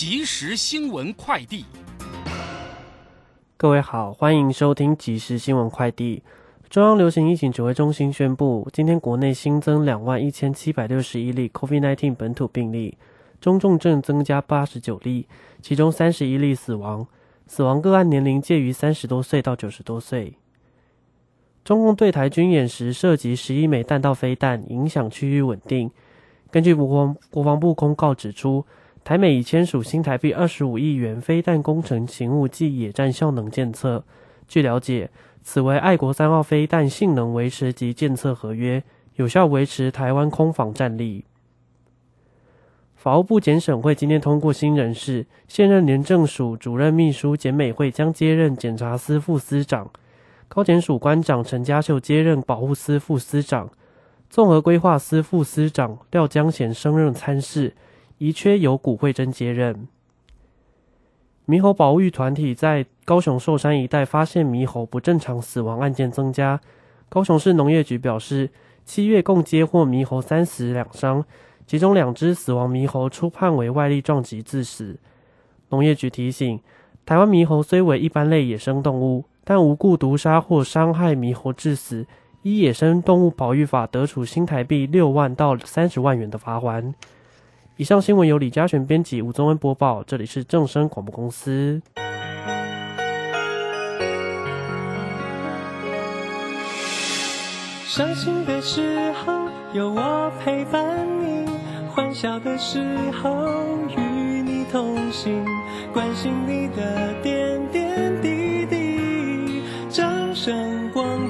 即时新闻快递，各位好，欢迎收听即时新闻快递。中央流行疫情指挥中心宣布，今天国内新增两万一千七百六十一例 COVID-19 本土病例，中重症增加八十九例，其中三十一例死亡，死亡个案年龄介于三十多岁到九十多岁。中共对台军演时涉及十一枚弹道飞弹，影响区域稳定。根据国防国防部公告指出，台美已签署新台币二十五亿元飞弹工程勤务暨野战效能监测。据了解，此为爱国三号飞弹性能维持及监测合约，有效维持台湾空防战力。法务部检审会今天通过新人事，现任廉政署主任秘书简美惠将接任检察司副司长。高检署官长陈家秀接任保护司副司长，综合规划司副司长廖江贤升任参事，遗缺由古慧珍接任。猕猴保育团体在高雄寿山一带发现猕猴不正常死亡案件增加，高雄市农业局表示，七月共接获猕猴三死两伤，其中两只死亡猕猴初判为外力撞击致死。农业局提醒，台湾猕猴虽为一般类野生动物。但无故毒杀或伤害猕猴致死，依野生动物保育法得处新台币六万到三十万元的罚款。以上新闻由李嘉璇编辑，吴宗恩播报。这里是正声广播公司。伤心的时候有我陪伴你，欢笑的时候与你同行，关心你的点点滴。声广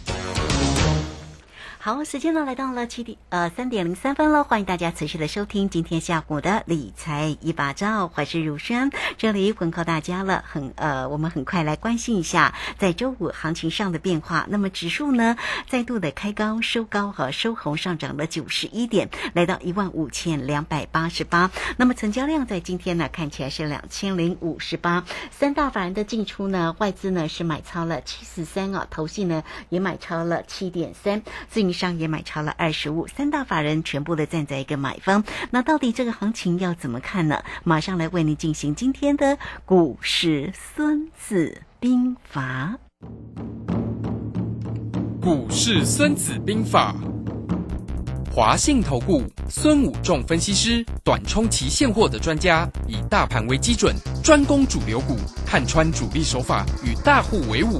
好，时间呢来到了七点呃三点零三分了，欢迎大家持续的收听今天下午的理财一把照，怀是如山，这里问候大家了，很呃我们很快来关心一下在周五行情上的变化。那么指数呢再度的开高收高和收红上涨了九十一点，来到一万五千两百八十八。那么成交量在今天呢看起来是两千零五十八。三大法人的进出呢，外资呢是买超了七十三啊，投信呢也买超了七点三，自上。也买超了二十五，三大法人全部的站在一个买方。那到底这个行情要怎么看呢？马上来为您进行今天的股市孙子兵法。股市孙子兵法，华信投顾孙武仲分析师，短冲期现货的专家，以大盘为基准，专攻主流股，看穿主力手法，与大户为伍。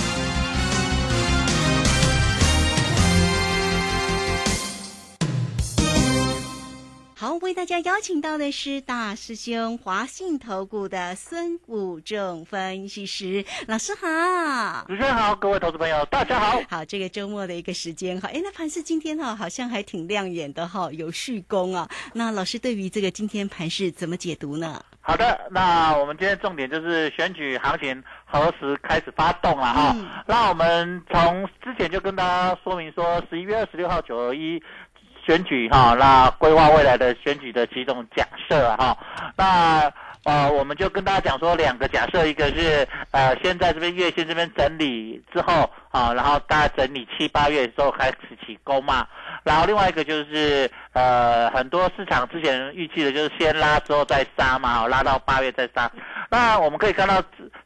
为大家邀请到的是大师兄华信投顾的孙武正分析师老师好，主持人好，各位投资朋友大家好。好，这个周末的一个时间哈，哎，那盘市今天哈好像还挺亮眼的哈，有续攻啊。那老师对于这个今天盘市怎么解读呢？好的，那我们今天重点就是选举行情何时开始发动了哈。那我们从之前就跟大家说明说，十一月二十六号九二一。选举哈，那规划未来的选举的几种假设哈，那呃，我们就跟大家讲说两个假设，一个是呃，先在这边月线这边整理之后啊，然后大家整理七八月之后开始起攻嘛，然后另外一个就是呃，很多市场之前预计的就是先拉之后再杀嘛，拉到八月再杀。那我们可以看到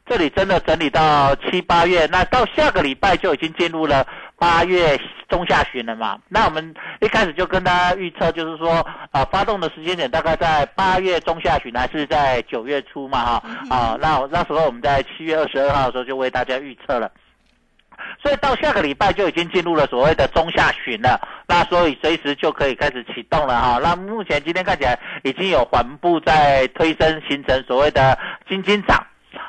这里真的整理到七八月，那到下个礼拜就已经进入了八月中下旬了嘛。那我们一开始就跟大家预测，就是说啊，发动的时间点大概在八月中下旬还是在九月初嘛哈啊，那那时候我们在七月二十二号的时候就为大家预测了。所以到下个礼拜就已经进入了所谓的中下旬了，那所以随时就可以开始启动了哈。那目前今天看起来已经有缓步在推升，形成所谓的金金涨。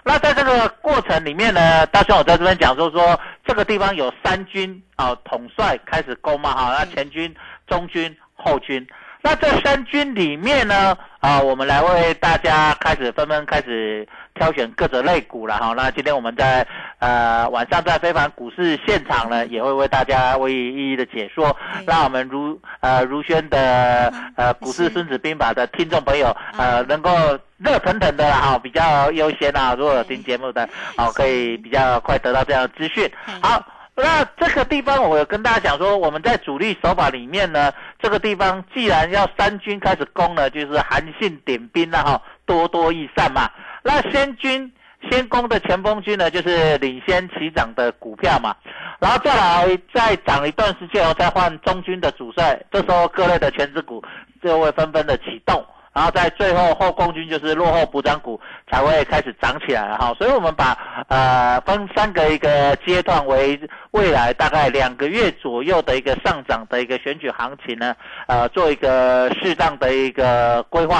那在这个过程里面呢，大兄我在这边讲说说这个地方有三军啊统帅开始攻嘛哈，那前军、中军、后军。那这三军里面呢啊，我们来为大家开始纷纷开始。挑选各种类股了哈，那今天我们在呃晚上在非凡股市现场呢，也会为大家为一一的解说，让我们如呃如轩的呃股市孙子兵法的听众朋友呃能够热腾腾的哈比较优先啊，如果有听节目的好可以比较快得到这样的资讯。好，那这个地方我有跟大家讲说，我们在主力手法里面呢，这个地方既然要三军开始攻了，就是韩信点兵了哈，多多益善嘛。那先军先攻的前锋军呢，就是领先起涨的股票嘛，然后再来再涨一段时间后，再换中军的主帅，这时候各类的全职股就会纷纷的启动，然后在最后后共军就是落后补涨股才会开始涨起来哈，所以我们把呃分三个一个阶段为未来大概两个月左右的一个上涨的一个选举行情呢，呃做一个适当的一个规划。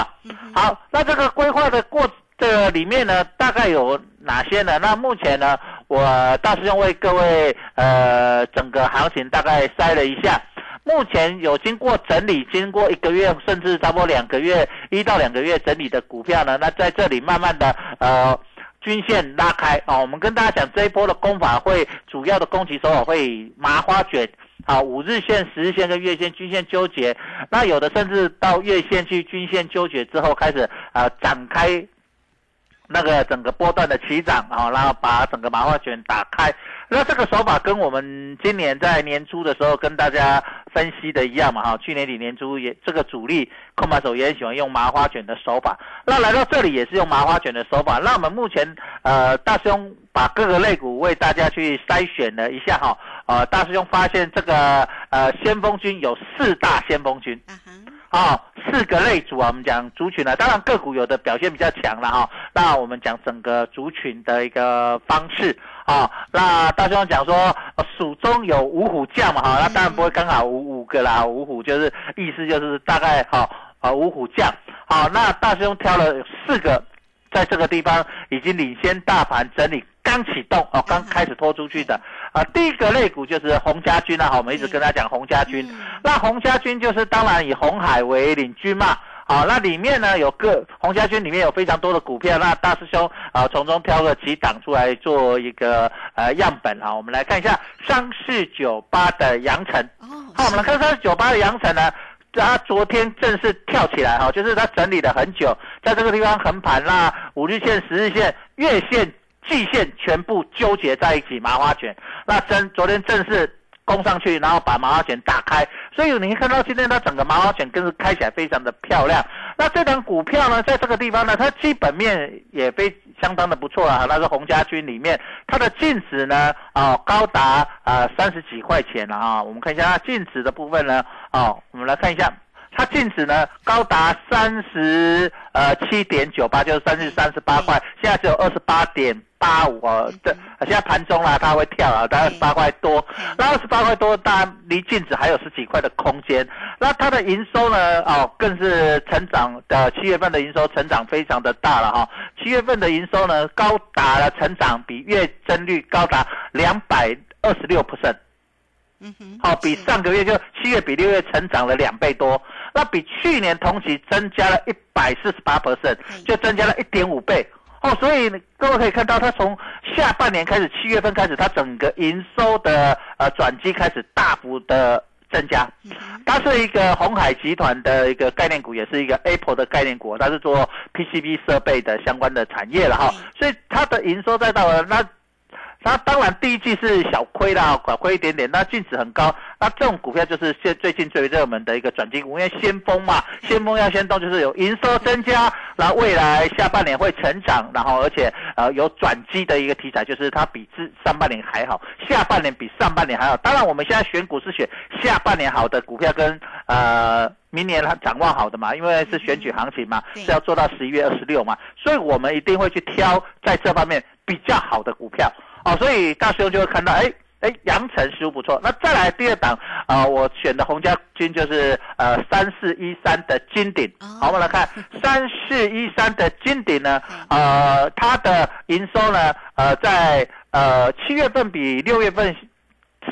好，那这个规划的过。这个里面呢，大概有哪些呢？那目前呢，我大师兄为各位呃整个行情大概筛了一下，目前有经过整理，经过一个月甚至差不多两个月，一到两个月整理的股票呢，那在这里慢慢的呃均线拉开啊，我们跟大家讲这一波的攻法会主要的攻击手法会麻花卷啊，五日线、十日线跟月线均线纠结，那有的甚至到月线去均线纠结之后开始啊展开。那个整个波段的起涨啊，然后把整个麻花卷打开。那这个手法跟我们今年在年初的时候跟大家分析的一样嘛，哈，去年底年初也这个主力空盘手也很喜欢用麻花卷的手法。那来到这里也是用麻花卷的手法。那我们目前呃大师兄把各个类股为大家去筛选了一下哈，呃大师兄发现这个呃先锋军有四大先锋军。啊，四个类组啊，我们讲族群呢，当然个股有的表现比较强了哈。那我们讲整个族群的一个方式啊，那大兄讲说蜀中有五虎将嘛哈，那当然不会刚好五五个啦，五虎就是意思就是大概哈啊五虎将。好，那大兄挑了四个，在这个地方已经领先大盘整理。刚启动哦，刚开始拖出去的。啊，第一个类股就是洪家军啊，好，我们一直跟他讲洪家军，那洪家军就是当然以红海为领军嘛，好，那里面呢有个洪家军里面有非常多的股票，那大师兄啊从中挑个几档出来做一个呃样本啊，我们来看一下三四九八的阳城，好，我们来看三四九八的阳城呢，它昨天正式跳起来哈，就是它整理了很久，在这个地方横盘啦，五日线、十日线、月线。季线全部纠结在一起，麻花卷。那真昨天正式攻上去，然后把麻花卷打开，所以你看到今天它整个麻花卷更是开起来非常的漂亮。那这档股票呢，在这个地方呢，它基本面也非相当的不错啊。那是洪家军里面，它的净值呢，啊高达啊三十几块钱了啊。我们看一下它净值的部分呢，哦，我们来看一下。它净值呢高达三十呃七点九八，就是三十三十八块，现在只有二十八点八五哦。这现在盘中啦，它会跳啊，大概十八块多。那二十八块多，当然离净值还有十几块的空间。那它的营收呢？哦，更是成长的七月份的营收成长非常的大了哈。七月份的营收呢，高达了成长比月增率高达两百二十六 percent。嗯哼，好，比上个月就七月比六月成长了两倍多。那比去年同期增加了一百四十八 percent，就增加了一点五倍哦。所以各位可以看到，它从下半年开始，七月份开始，它整个营收的呃转机开始大幅的增加。它是一个红海集团的一个概念股，也是一个 Apple 的概念股，它是做 PCB 设备的相关的产业了哈。所以它的营收再到了那。那当然第一季是小亏啦，小亏一点点，那净值很高。那这种股票就是现最近最热门的一个转机股，因为先锋嘛，先锋要先动，就是有营收增加，然后未来下半年会成长，然后而且呃有转机的一个题材，就是它比之上半年还好，下半年比上半年还好。当然我们现在选股是选下半年好的股票跟呃。明年它展望好的嘛，因为是选举行情嘛，是要做到十一月二十六嘛，所以我们一定会去挑在这方面比较好的股票哦，所以大师兄就会看到，哎哎，阳城似乎不错。那再来第二档啊，我选的红家军就是呃三四一三的金鼎，好，我们来看 三四一三的金鼎呢，呃，它的营收呢，呃，在呃七月份比六月份。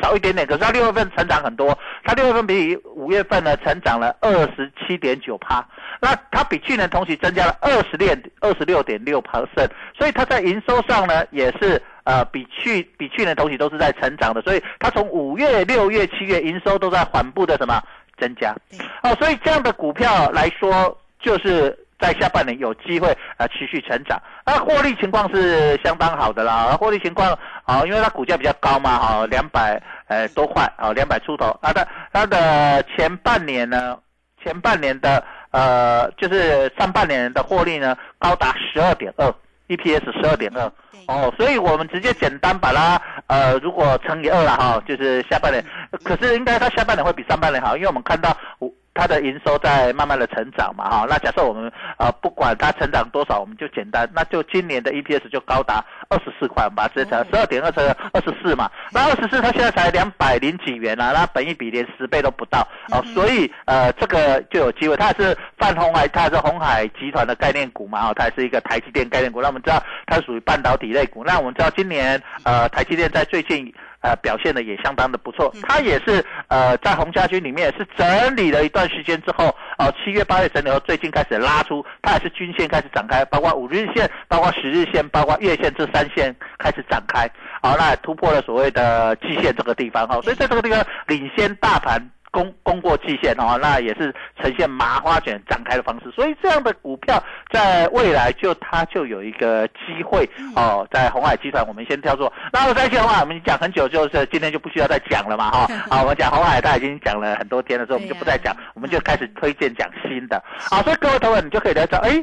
少一点点，可是它六月份成长很多，它六月份比五月份呢成长了二十七点九趴，那它比去年同期增加了二十点二十六点六 percent，所以它在营收上呢也是呃比去比去年同期都是在成长的，所以它从五月、六月、七月营收都在缓步的什么增加，哦，所以这样的股票来说就是。在下半年有机会啊持续成长，那获利情况是相当好的啦。获利情况啊，因为它股价比较高嘛，哈，两百呃多块啊，两百出头。它的它的前半年呢，前半年的呃就是上半年的获利呢，高达十二点二，EPS 十二点二。哦，所以我们直接简单把它呃如果乘以二了哈，就是下半年，可是应该它下半年会比上半年好，因为我们看到五。它的营收在慢慢的成长嘛，哈，那假设我们呃不管它成长多少，我们就简单，那就今年的 EPS 就高达二十四块，我们把它直接乘十二点二乘二十四嘛，那二十四它现在才两百零几元啊，那本益比连十倍都不到，哦，所以呃这个就有机会，它是泛红海，它是红海集团的概念股嘛，哦，它是一个台积电概念股，那我们知道它属于半导体类股，那我们知道今年呃台积电在最近。呃，表现的也相当的不错。它也是呃，在红家军里面是整理了一段时间之后，哦，七月八月整理后，最近开始拉出，它也是均线开始展开，包括五日线、包括十日线、包括月线这三线开始展开，好，那突破了所谓的季线这个地方哈，所以在这个地方领先大盘。攻攻过季线哦，那也是呈现麻花卷展开的方式，所以这样的股票在未来就它就有一个机会哦，在红海集团我们先跳做，那我再讲话，我们讲很久，就是今天就不需要再讲了嘛哈，好，我们讲红海，他已经讲了很多天了，所以我们就不再讲，我们就开始推荐讲新的，好，所以各位同仁你就可以来找，哎。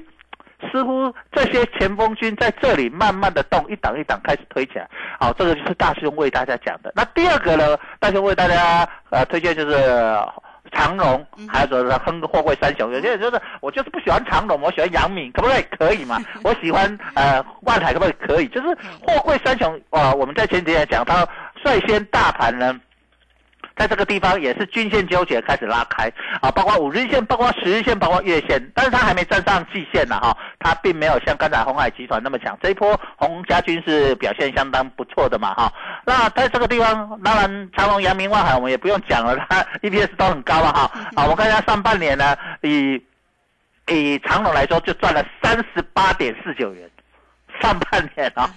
似乎这些前锋军在这里慢慢的动，一档一档开始推起来。好，这个就是大兄为大家讲的。那第二个呢？大兄为大家呃推荐就是长荣，还有就是亨货柜三雄。有些人就是我就是不喜欢长荣，我喜欢杨敏，可不可以？可以嘛？我喜欢呃万海，可不可以？可以。就是货柜三雄啊，我们在前几天讲，它率先大盘呢。在这个地方也是均线纠结开始拉开啊，包括五日线，包括十日线，包括月线，但是它还没站上季线呢哈，它并没有像刚才红海集团那么强。这一波红家军是表现相当不错的嘛哈。那在这个地方，当然长隆、阳明、万海我们也不用讲了，它 EPS 都很高了哈。啊，我看一下上半年呢，以以长隆来说就赚了三十八点四九元。上半年啊，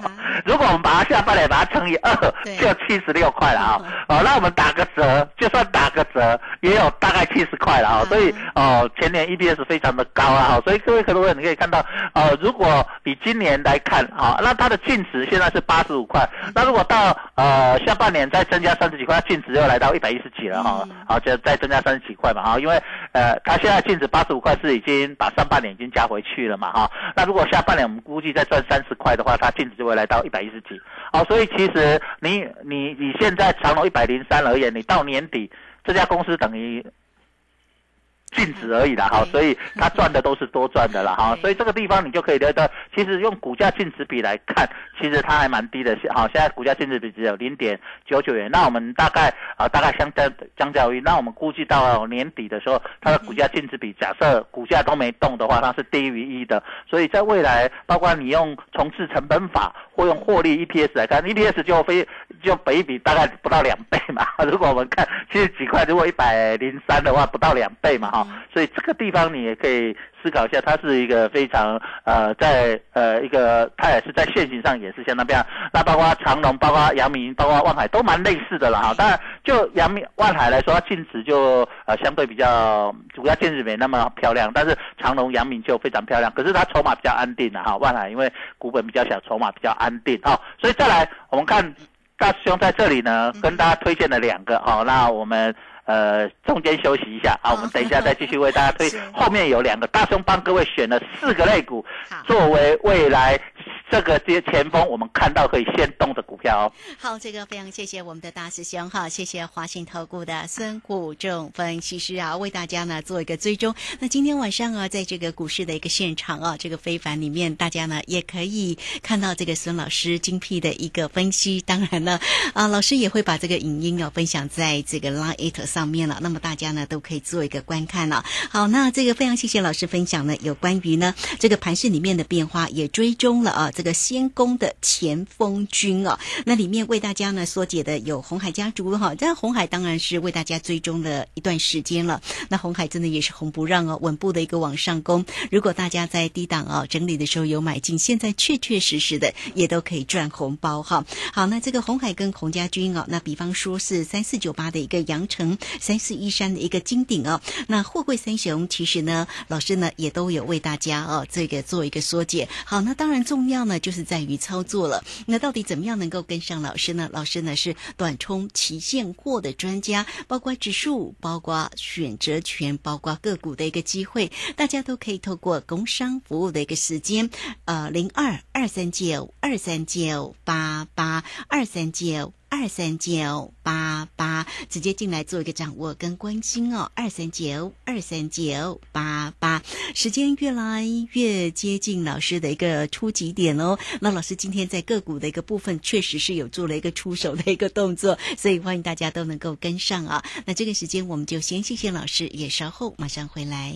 如果我们把它下半年把它乘以二，就七十六块了啊。哦，那我们打个折，就算打个折，也有大概七十块了啊。所以哦，前年 EPS 非常的高啊。所以各位可能会你可以看到，呃，如果比今年来看啊，那它的净值现在是八十五块。那如果到呃下半年再增加三十几块，净值又来到一百一十几了哈。好，就再增加三十几块嘛哈。因为呃，它现在净值八十五块是已经把上半年已经加回去了嘛哈。那如果下半年我们估计再赚三十。快的话，它净值就会来到一百一十几，好，所以其实你你你现在长隆一百零三而言，你到年底这家公司等于。净值而已啦，哈，所以它赚的都是多赚的了，哈，所以这个地方你就可以得到，其实用股价净值比来看，其实它还蛮低的，哈，现在股价净值比只有零点九九元，那我们大概啊，大概相较相较于，那我们估计到年底的时候，它的股价净值比，假设股价都没动的话，它是低于一的，所以在未来，包括你用重置成本法或用获利 EPS 来看，EPS 就非就北比大概不到两倍嘛，如果我们看其实几块，如果一百零三的话，不到两倍嘛，哈。所以这个地方你也可以思考一下，它是一个非常呃，在呃一个它也是在现行上也是相当漂亮。那包括长隆、包括阳明、包括万海都蛮类似的了哈。当然，就阳明、万海来说，它净值就呃相对比较主要净值没那么漂亮，但是长隆、阳明就非常漂亮。可是它筹码比较安定的哈，万海因为股本比较小，筹码比较安定哈。所以再来我们看大师兄在这里呢，跟大家推荐了两个哦，那我们。呃，中间休息一下啊，我们等一下再继续为大家推。后面有两个大兄帮各位选了四个类股，作为未来。这个接前锋，我们看到可以先动的股票。好，这个非常谢谢我们的大师兄哈，谢谢华信投顾的孙虎正分析师啊，为大家呢做一个追踪。那今天晚上啊，在这个股市的一个现场啊，这个非凡里面，大家呢也可以看到这个孙老师精辟的一个分析。当然呢，啊，老师也会把这个影音啊分享在这个 Line It 上面了，那么大家呢都可以做一个观看了。好，那这个非常谢谢老师分享呢，有关于呢这个盘市里面的变化，也追踪了啊。这个先攻的前锋军哦，那里面为大家呢缩解的有红海家族哈，这红海当然是为大家追踪了一段时间了。那红海真的也是红不让哦，稳步的一个往上攻。如果大家在低档哦整理的时候有买进，现在确确实实的也都可以赚红包哈。好，那这个红海跟洪家军哦，那比方说是三四九八的一个阳城，三四一三的一个金鼎哦，那货柜三雄其实呢，老师呢也都有为大家哦这个做一个缩解。好，那当然重要。那，就是在于操作了。那到底怎么样能够跟上老师呢？老师呢是短冲期现货的专家，包括指数，包括选择权，包括个股的一个机会，大家都可以透过工商服务的一个时间，呃，零二二三九二三九八八二三九。二三九八八，直接进来做一个掌握跟关心哦。二三九二三九八八，时间越来越接近老师的一个初级点哦。那老师今天在个股的一个部分，确实是有做了一个出手的一个动作，所以欢迎大家都能够跟上啊。那这个时间我们就先谢谢老师，也稍后马上回来。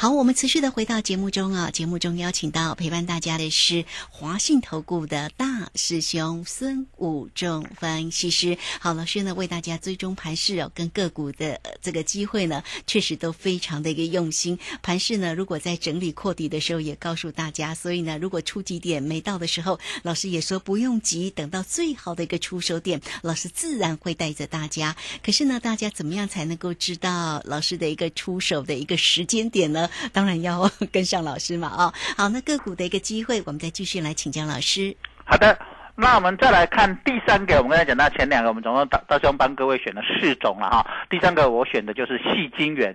好，我们持续的回到节目中啊。节目中邀请到陪伴大家的是华信投顾的大师兄孙武仲分析师。好，老师呢为大家追踪盘势哦，跟个股的这个机会呢，确实都非常的一个用心。盘势呢，如果在整理扩底的时候，也告诉大家。所以呢，如果出级点没到的时候，老师也说不用急，等到最好的一个出手点，老师自然会带着大家。可是呢，大家怎么样才能够知道老师的一个出手的一个时间点呢？当然要 跟上老师嘛，啊，好，那个股的一个机会，我们再继续来请教老师。好的，那我们再来看第三个，我们刚才讲到前两个，我们总共到到时候帮各位选了四种了哈。第三个我选的就是细金元。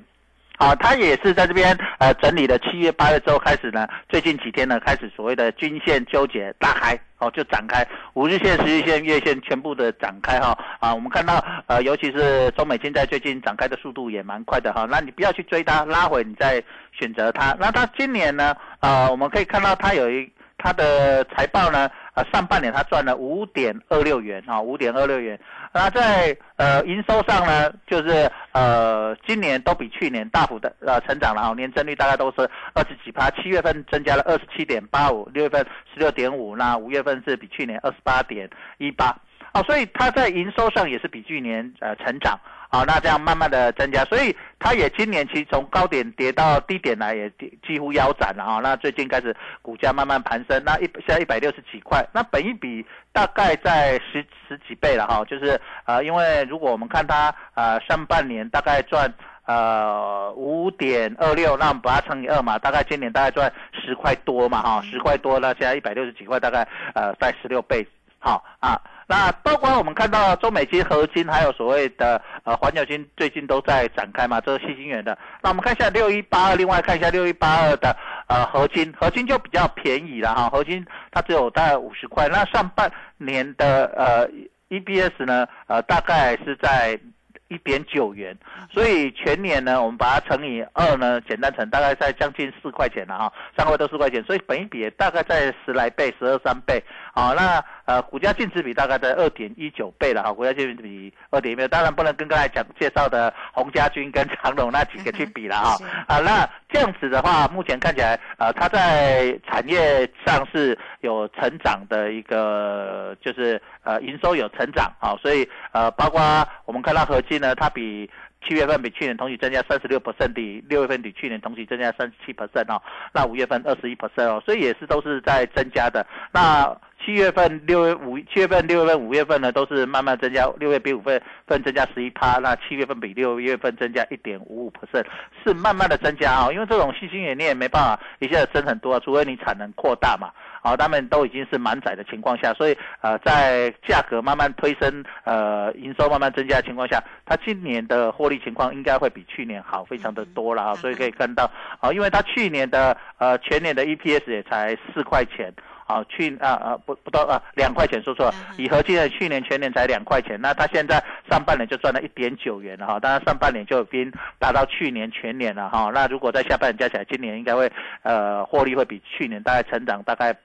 好，它也是在这边呃整理的七月八月之后开始呢，最近几天呢开始所谓的均线纠结拉开，哦就展开五日线、十日线、月线全部的展开哈啊，我们看到呃尤其是中美金在最近展开的速度也蛮快的哈，那你不要去追它，拉回你再选择它。那它今年呢啊我们可以看到它有一它的财报呢。啊，上半年它赚了五点二六元啊，五点二六元。那在呃营收上呢，就是呃今年都比去年大幅的呃成长了哈，年增率大概都是二十几趴。七月份增加了二十七点八五，六月份十六点五，那五月份是比去年二十八点一八。啊，所以它在营收上也是比去年呃成长。好，那这样慢慢的增加，所以它也今年其实从高点跌到低点来，也几乎腰斩了哈。那最近开始股价慢慢攀升，那一现在一百六十几块，那本一比大概在十十几倍了哈。就是呃，因为如果我们看它呃上半年大概赚呃五点二六，那我们把它乘以二嘛，大概今年大概赚十块多嘛哈，十块多，那现在一百六十几块，大概呃在十六倍。好啊。那包括我们看到中美金、合金，还有所谓的呃环球金，最近都在展开嘛，这是细晶元的。那我们看一下六一八二，另外看一下六一八二的呃合金，合金就比较便宜了哈，合金它只有大概五十块。那上半年的呃 E B S 呢，呃，大概是在。一点九元，所以全年呢，我们把它乘以二呢，简单乘大概在将近四块钱了哈，三个月都四块钱，所以本一比大概在十来倍，十二三倍，好，那呃股价净值比大概在二点一九倍了哈，股价净值比二点一倍，当然不能跟刚才讲介绍的洪家军跟长隆那几个去比了哈，啊，那这样子的话，目前看起来呃它在产业上是有成长的一个，就是呃营收有成长啊，所以呃包括我们看到合计。呢，它比七月份比去年同期增加三十六 percent，比六月份比去年同期增加三十七 percent 哦，那五月份二十一 percent 哦，所以也是都是在增加的。那七月份、六月、五七月份、六月份、五月份呢，都是慢慢增加。六月比五月份增加十一趴，那七月份比六月份增加一点五五 percent，是慢慢的增加啊。因为这种细心眼你也没办法一下子增很多，除非你产能扩大嘛。好，他们都已经是满载的情况下，所以呃，在价格慢慢推升，呃，营收慢慢增加的情况下，它今年的获利情况应该会比去年好，非常的多了啊。所以可以看到，啊，因为它去年的呃全年的 EPS 也才四块钱。啊，去啊啊不不到啊两块钱，说错了。以合计的去年全年才两块钱，那他现在上半年就赚了一点九元了哈。当然上半年就已经达到去年全年了哈。那如果在下半年加起来，今年应该会呃获利会比去年大概成长大概。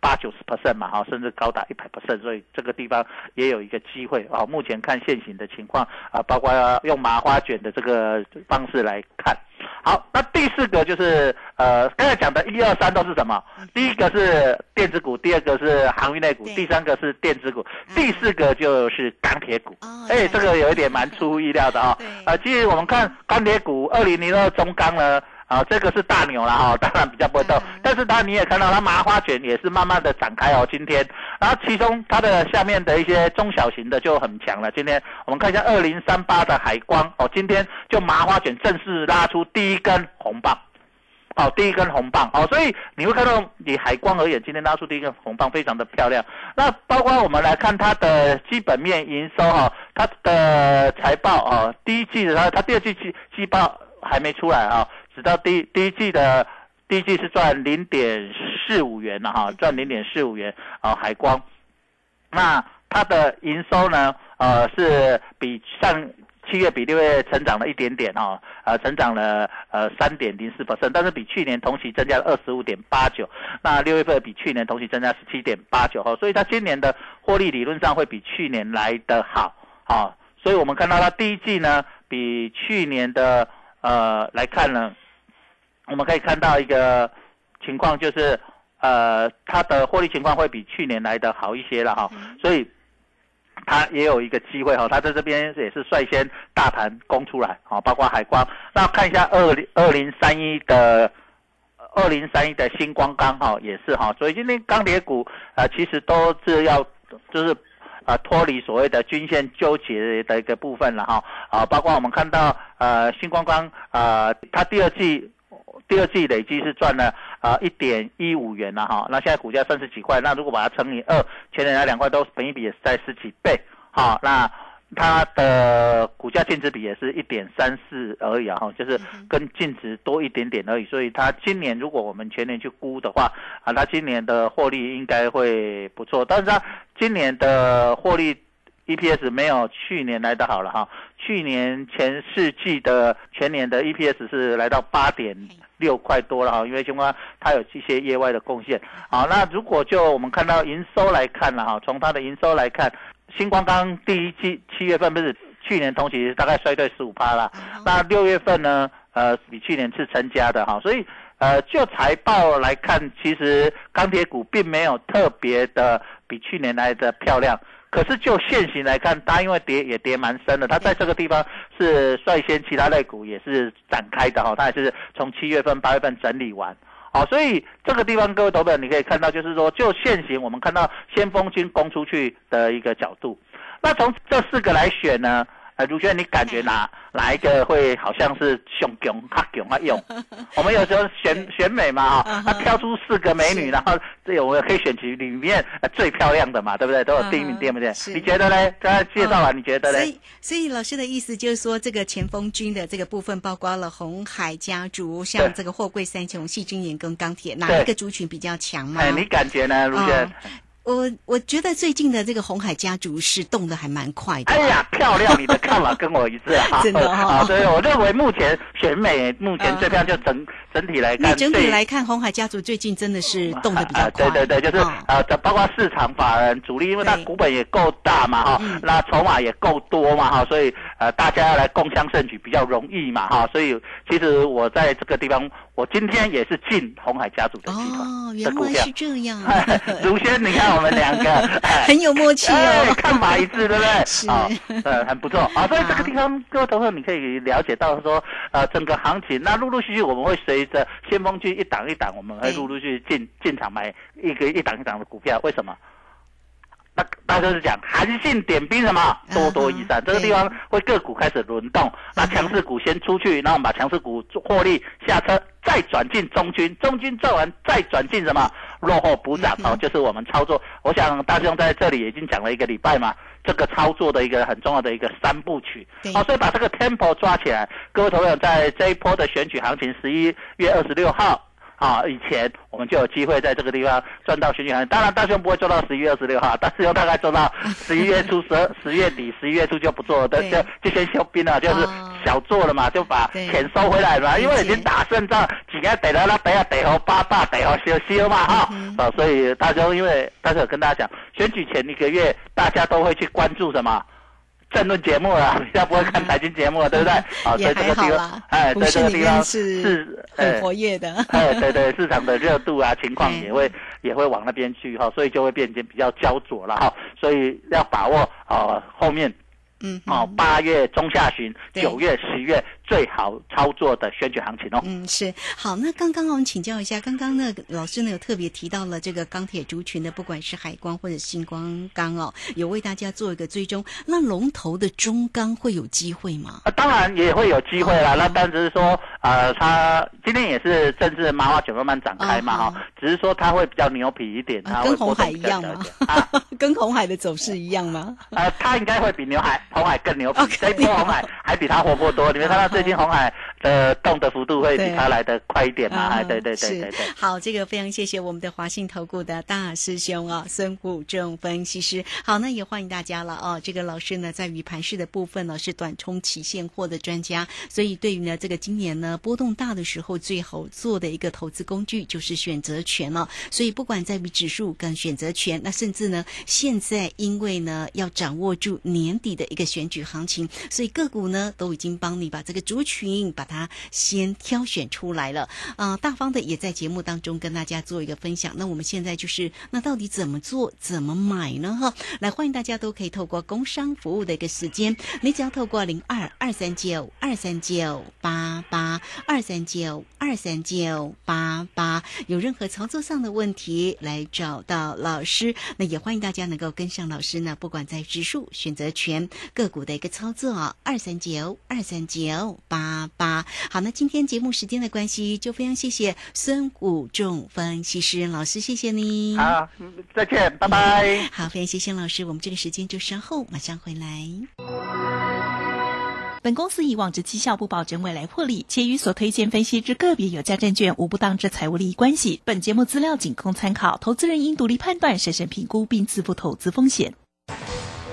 八九十 percent 嘛，哈，甚至高达一百 percent，所以这个地方也有一个机会啊。目前看现行的情况啊，包括用麻花卷的这个方式来看。好，那第四个就是呃，刚才讲的一二三都是什么？第一个是电子股，第二个是航运类股，第三个是电子股，第四个就是钢铁股。哎，这个有一点蛮出乎意料的啊。呃，其实我们看钢铁股，二零零二中钢呢。啊，这个是大牛了哈，当然比较不会动，但是它你也看到它麻花卷也是慢慢的展开哦。今天，然后其中它的下面的一些中小型的就很强了。今天我们看一下二零三八的海光哦，今天就麻花卷正式拉出第一根红棒，哦，第一根红棒哦，所以你会看到以海光而言，今天拉出第一根红棒非常的漂亮。那包括我们来看它的基本面营收哈，它的财报啊，第一季的它它第二季季季报还没出来啊。直到第第一季的第一季是赚零点四五元了哈，赚零点四五元啊，海光，那它的营收呢，呃，是比上七月比六月成长了一点点哈，呃，成长了呃三点零四%，但是比去年同期增加了二十五点八九，那六月份比去年同期增加十七点八九哈，所以它今年的获利理论上会比去年来的好啊，所以我们看到它第一季呢，比去年的呃来看呢。我们可以看到一个情况，就是呃，它的获利情况会比去年来的好一些了哈，所以它也有一个机会哈，它在这边也是率先大盘攻出来啊，包括海光。那看一下二零二零三一的二零三一的星光钢哈，也是哈，所以今天钢铁股啊，其实都是要就是啊脱离所谓的均线纠结的一个部分了哈啊，包括我们看到呃星光钢啊，它第二季。第二季累计是赚了啊一点一五元了哈，那现在股价三十几块，那如果把它乘以二，前年来两块都本一比也是在十几倍，好，那它的股价净值比也是一点三四而已啊，哈，就是跟净值多一点点而已，所以它今年如果我们全年去估的话，啊，它今年的获利应该会不错，但是它今年的获利。EPS 没有去年来的好了哈，去年前四季的全年的 EPS 是来到八点六块多了哈，因为星光它有一些业外的贡献。好，那如果就我们看到营收来看了哈，从它的营收来看，星光刚第一季七月份不是去年同期大概衰退十五趴了，那六月份呢，呃，比去年是增加的哈，所以呃，就财报来看，其实钢铁股并没有特别的比去年来的漂亮。可是就现行来看，它因为跌也跌蛮深的，它在这个地方是率先，其他类股也是展开的哈，它也是从七月份、八月份整理完，好，所以这个地方各位投本你可以看到，就是说就现行，我们看到先锋军攻出去的一个角度，那从这四个来选呢？呃，如轩，你感觉哪哪一个会好像是雄强、哈强啊用？我们有时候选选美嘛，哈，那挑出四个美女，然后这我们可以选取里面最漂亮的嘛，对不对？都有第一名，对不对？你觉得呢？刚才介绍完，你觉得呢？所以，所以老师的意思就是说，这个前锋军的这个部分，包括了红海家族，像这个货柜三雄、细菌盐跟钢铁，哪一个族群比较强嘛？哎，你感觉呢，如轩？我我觉得最近的这个红海家族是动的还蛮快的。哎呀，漂亮！你的看法跟我一致啊，真的哈啊，所以我认为目前选美目前这边就整整体来看，那整体来看，红海家族最近真的是动的比较啊，快。对对对，就是哦呃，这包括市场法人主力，因为它股本也够大嘛哈嗯，那筹码也够多嘛哈，所以呃，大家要来共襄盛举比较容易嘛哈，所以其实我在这个地方，我今天也是进红海家族的集团股票原来是。这样，如轩，你看我们两个，哎很有默契哎哦。看法一致，对不对？是啊，呃，很不错啊。所以这个地方，各位投资你可以了解到说，呃，整个行情，那陆陆续续我们会随着先锋军一档一档，我们会对陆陆续续进进场买一个一档一档的股票。为什么？那那就是讲韩信点兵什么多多益善，这个地方会个股开始轮动，那强势股先出去，然后我们把强势股获利下车，再转进中军，中军做完再转进什么？落后补涨哦，就是我们操作。我想大兄在这里已经讲了一个礼拜嘛，这个操作的一个很重要的一个三部曲。对，好，所以把这个 tempo 抓起来，各位朋友在这一波的选举行情，十一月二十六号。啊，以前我们就有机会在这个地方赚到选举行情，当然大熊不会做到十一月二十六号，大师兄大概做到十一月初、十二十月底、十一月初就不做了，就对就就先休兵了，就是哦小做了嘛，就把钱收回来嘛，因为已经打胜仗，几个得了那得要得好八大得好休休嘛哈，嗯啊，所以大兄因为大家有跟大家讲，选举前一个月大家都会去关注什么？政论节目了，比较不会看财经节目了，对不对？啊，所以这个地方，哎，股在这个地方是很活跃的。哎，对对，市场的热度啊，情况嗯也会也会往那边去哈，所以就会变得比较焦灼了哈，所以要把握啊后面嗯哦八月中下旬、九月、十月最好操作的选举行情哦。嗯，是好。那刚刚我们请教一下，刚刚呢老师呢有特别提到了这个钢铁族群的，不管是海光或者星光钢哦，有为大家做一个追踪。那龙头的中钢会有机会吗？啊，当然也会有机会啦。哦那但只是说，呃，它今天也是正式麻花卷慢慢展开嘛哦哈，只是说它会比较牛皮一点，它会啊跟红海一样吗 啊。跟红海的走势一样吗？呃，它应该会比牛海红海更牛皮哦，这一波红海还比它活泼多。你们看到最近红海的动的幅度会比对它来的快一点嘛？对对对对对。好，这个非常谢谢我们的华信投顾的大师兄啊，孙谷正分析师。好，那也欢迎大家了哦。这个老师呢，在于盘市的部分呢，是短冲期现货的专家，所以对于呢这个今年呢波动大的时候，最好做的一个投资工具就是选择权了。所以不管在于指数跟选择权，那甚至呢，现在因为呢要掌握住年底的一个选举行情，所以个股呢都已经帮你把这个族群把它先挑选出来了。啊、大方的也在节目当中跟大家做一个分享。那我们现在就是，那到底怎么做、怎么买呢？哈，来欢迎大家都可以透过工商服务的一个时间，你只要透过零二二三九二三九八八二三九二三九八八，有任何操作上的问题来找到老师。那也欢迎大家能够跟上老师呢，不管在指数、选择权、个股的一个操作啊，二三九二三九八八。好，那今天节目时间的关系，就非常谢谢孙谷仲分析师老师，谢谢你。好，嗯再见，拜拜。好，非常谢谢老师，我们这个时间就稍后马上回来。本公司以往之绩效不保证未来获利，且与所推荐分析之个别有价证券无不当之财务利益关系。本节目资料仅供参考，投资人应独立判断、审慎评估并自负投资风险。